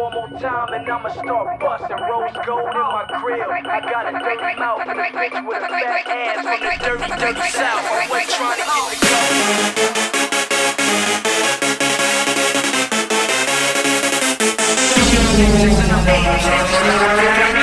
one more time and I'ma start busting rose gold in my grill. I got a dirty mouth and a bitch with a fat ass from the dirty, dirty south. Always trying to get the gold.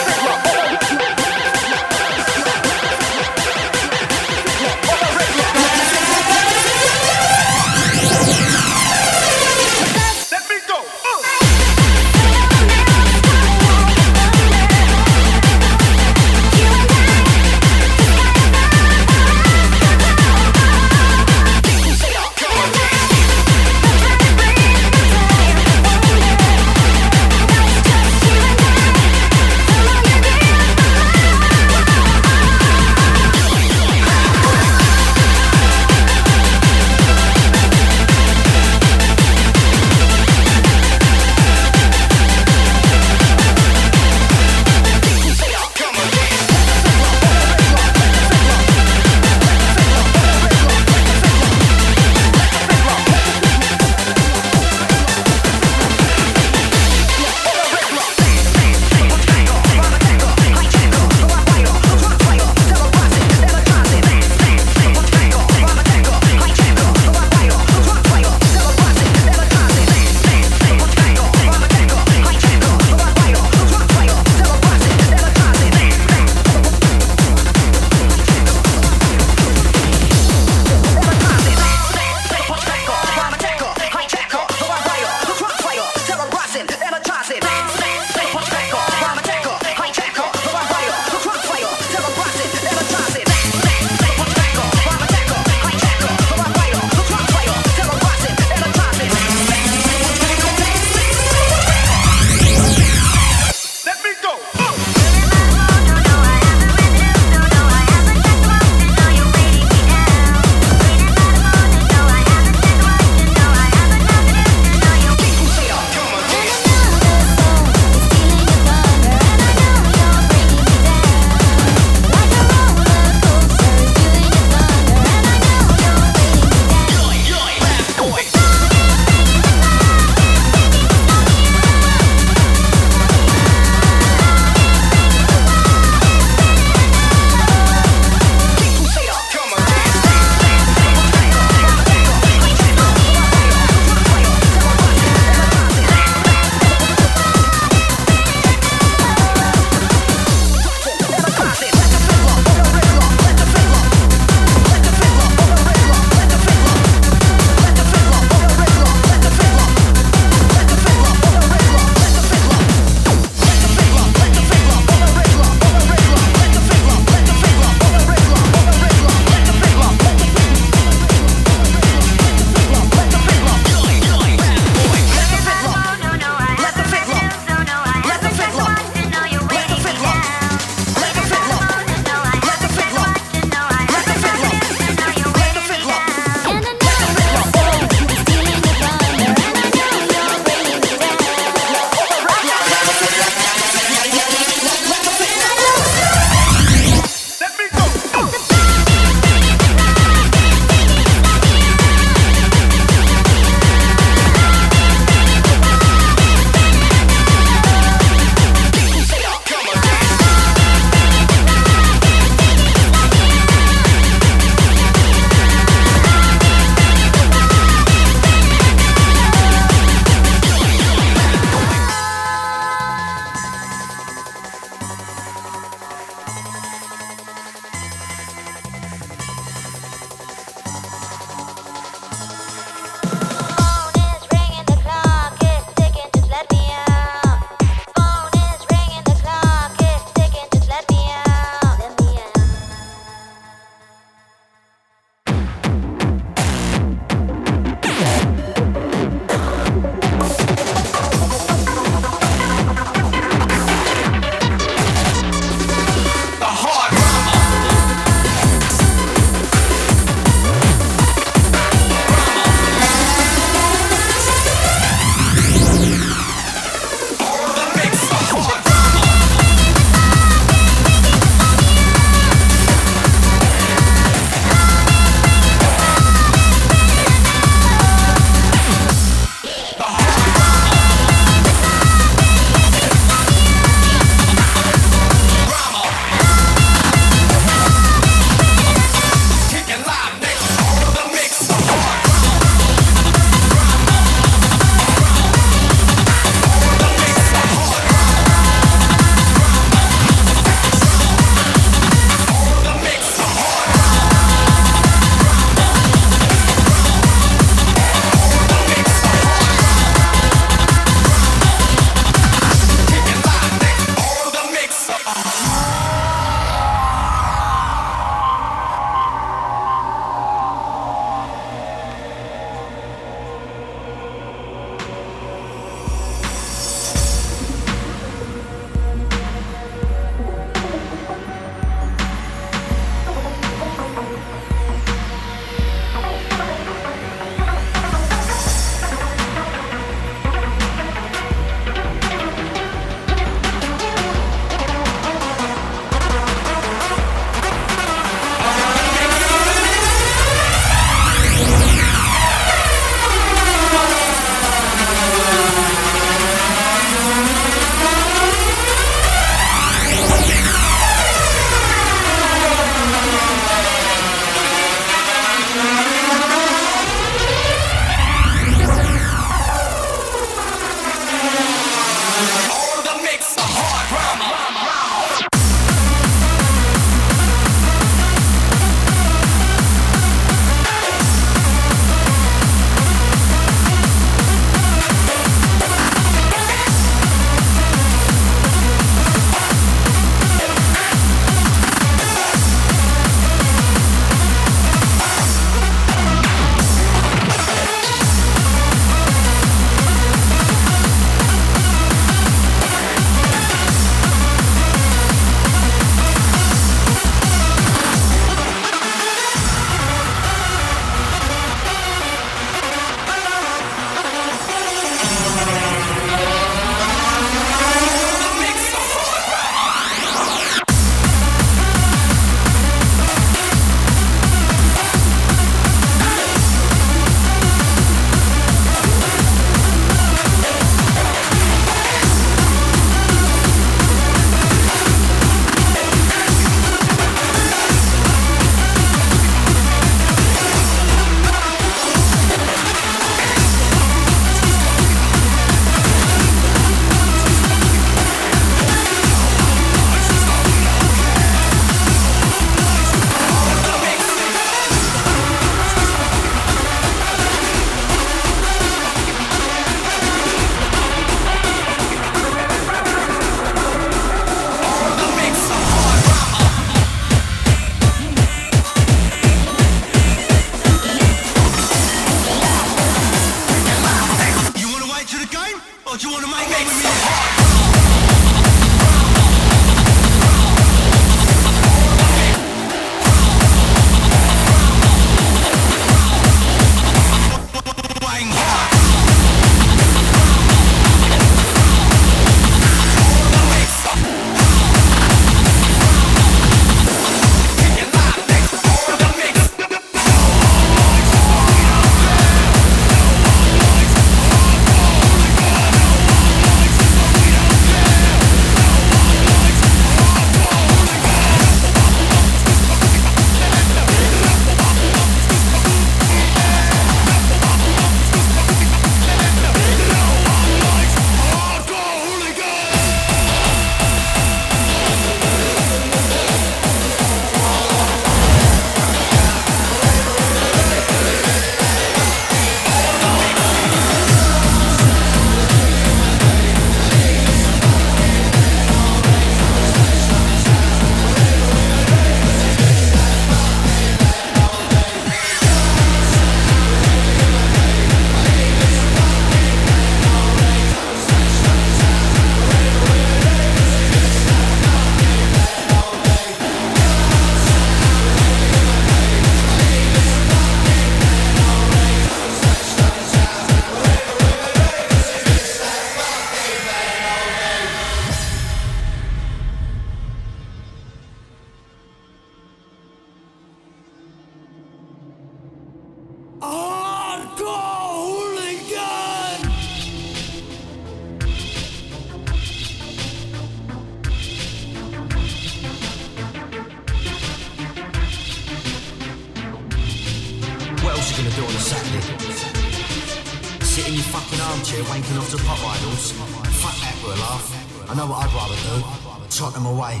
Armchair wanking off to pop idols. Fuck that for a laugh. I know what I'd rather do. Trot them away.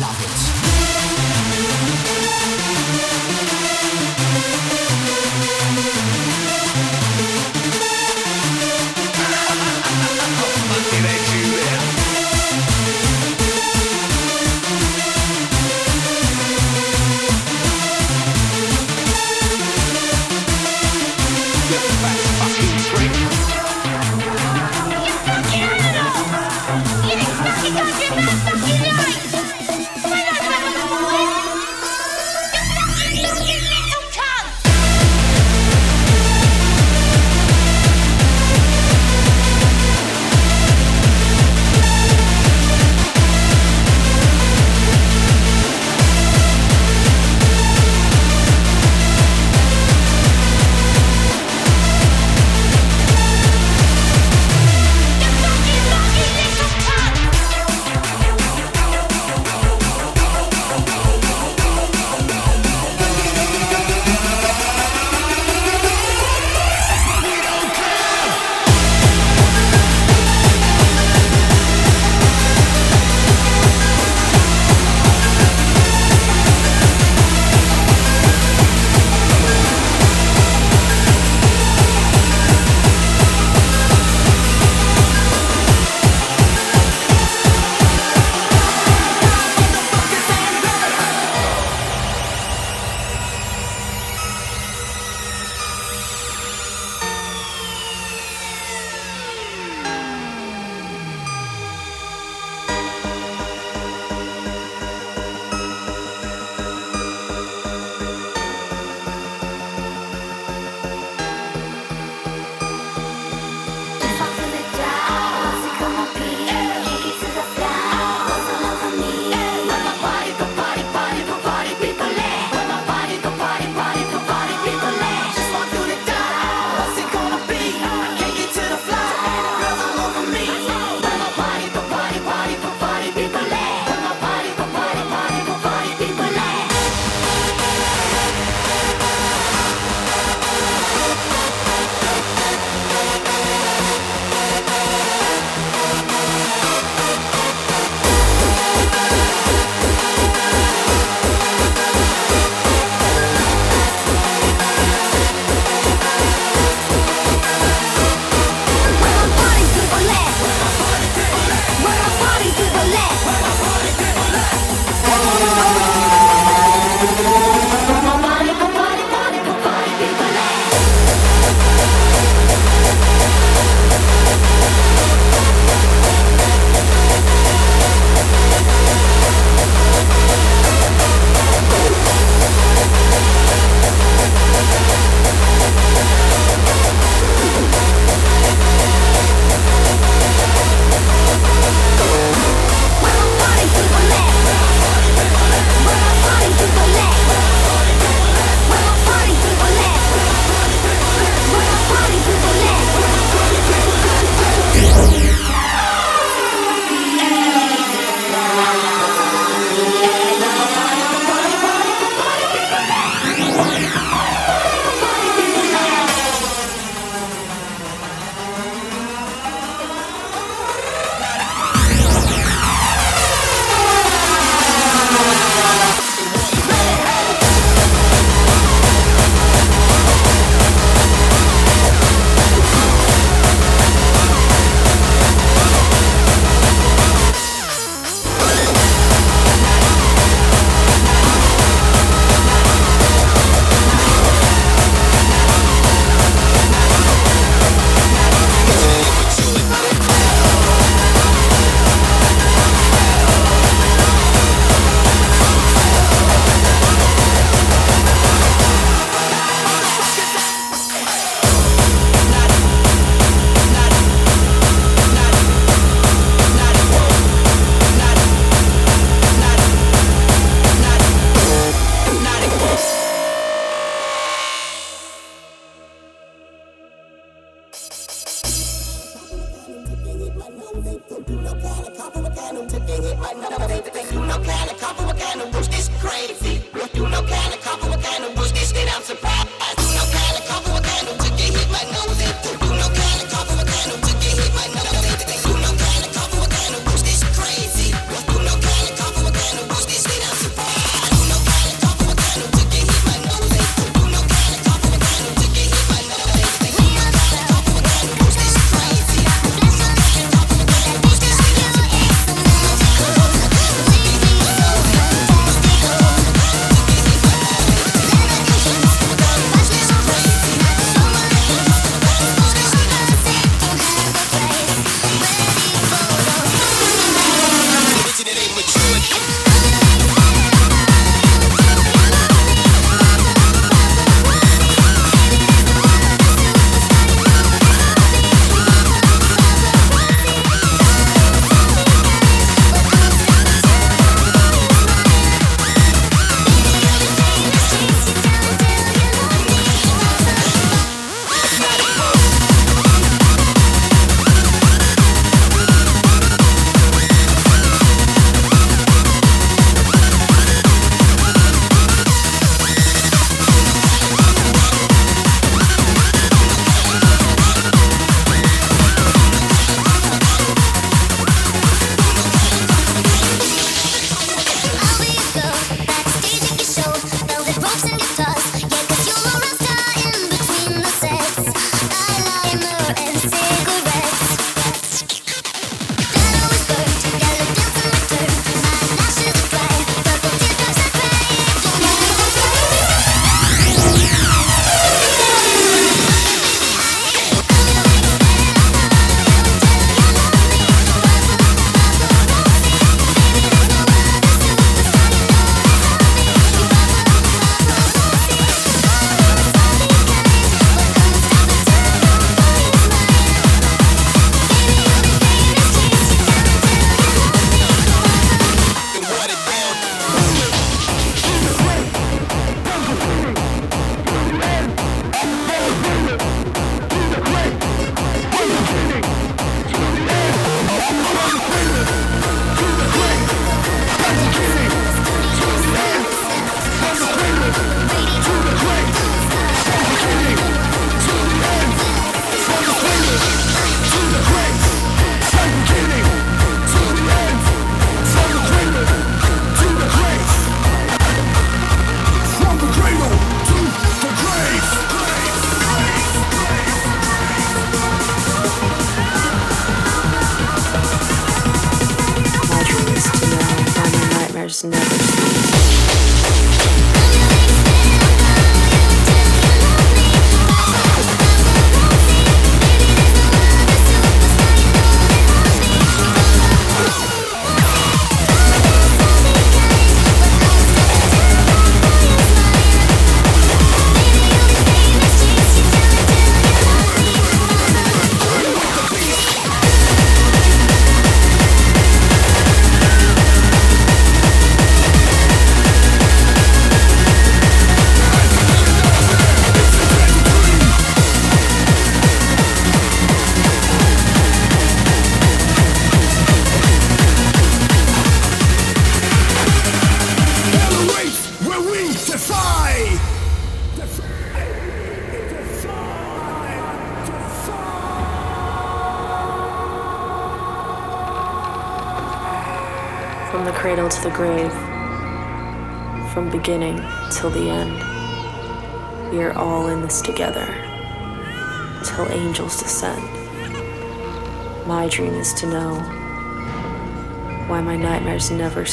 Love it.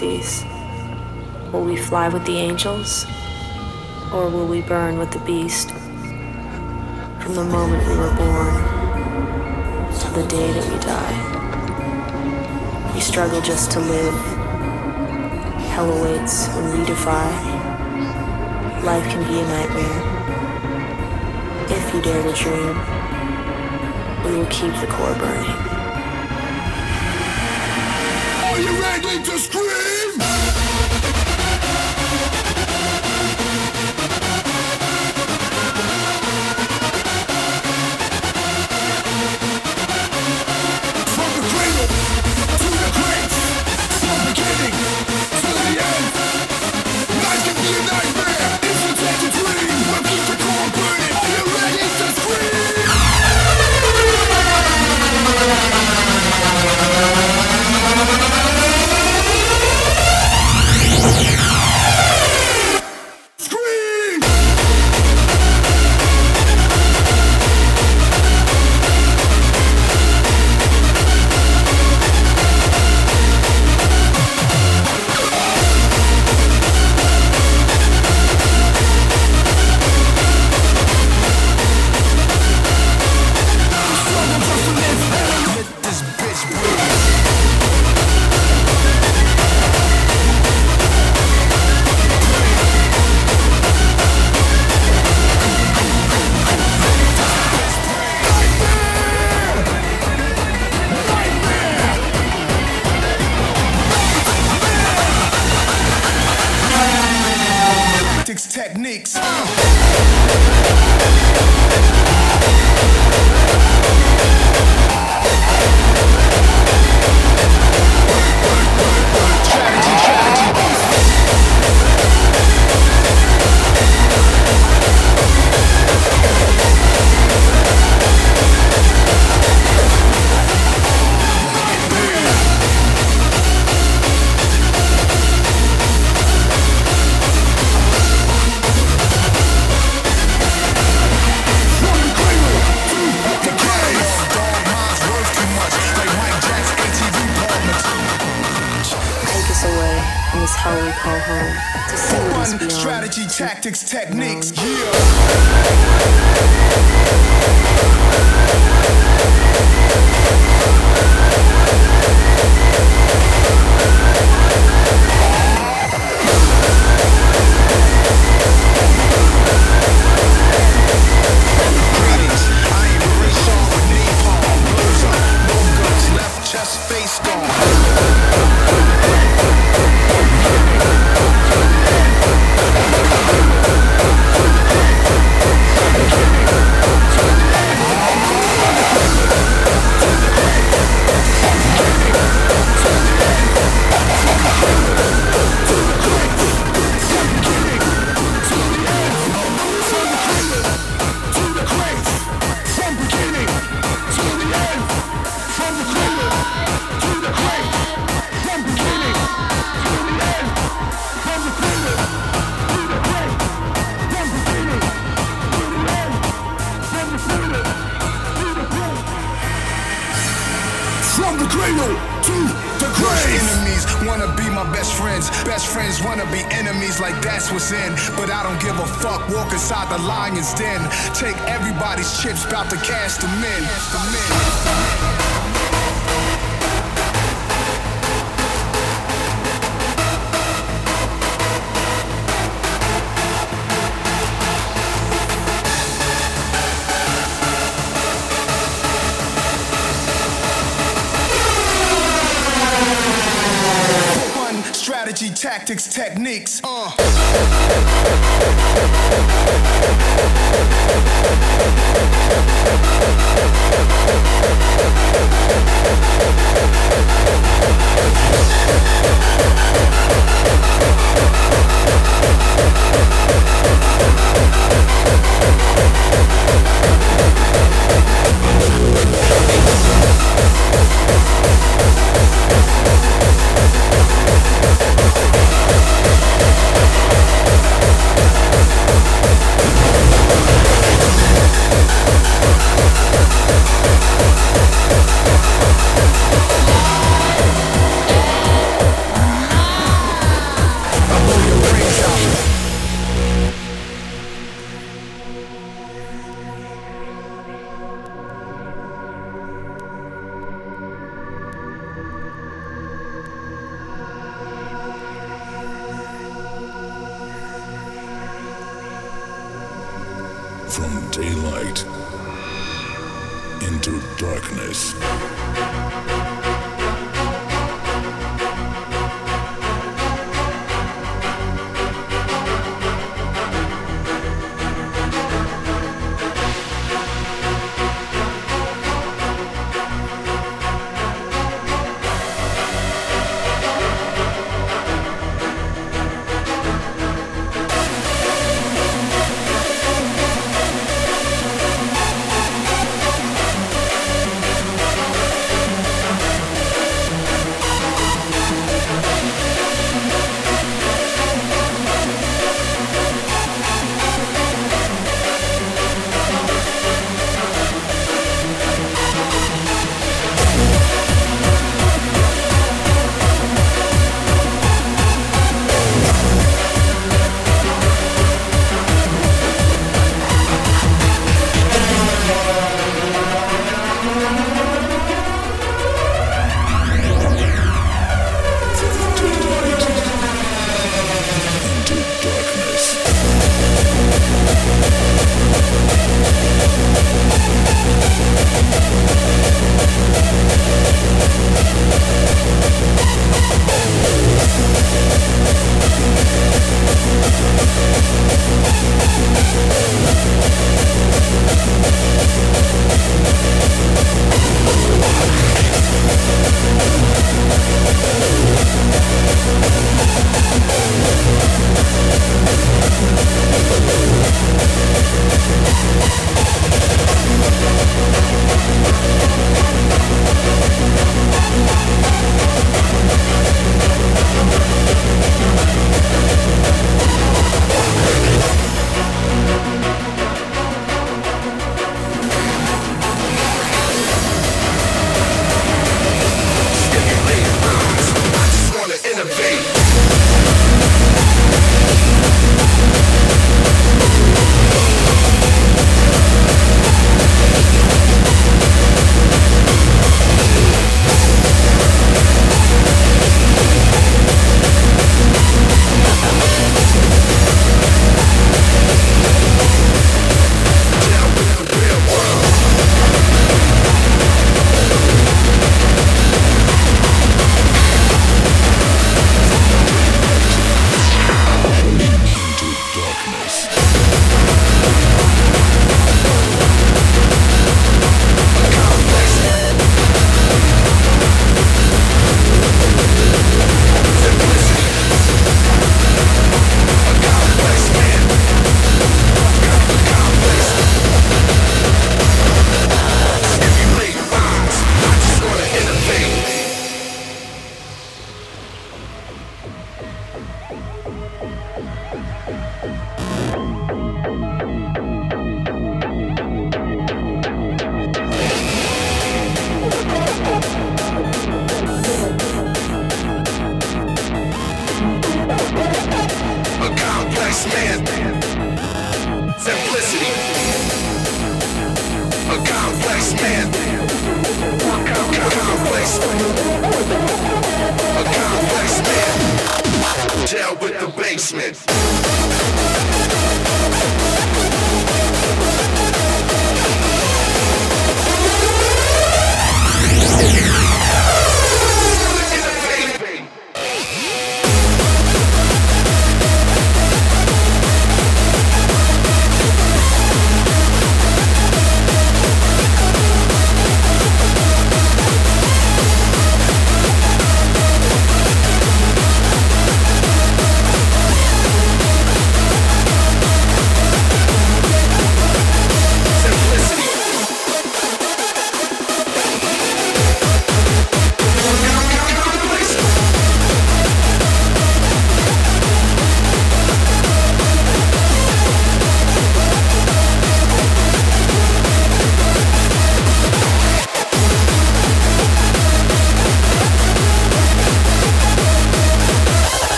Will we fly with the angels? Or will we burn with the beast? From the moment we were born to the day that we die, we struggle just to live. Hell awaits when we defy. Life can be a nightmare. If you dare to dream, we will keep the core burning. something to scream!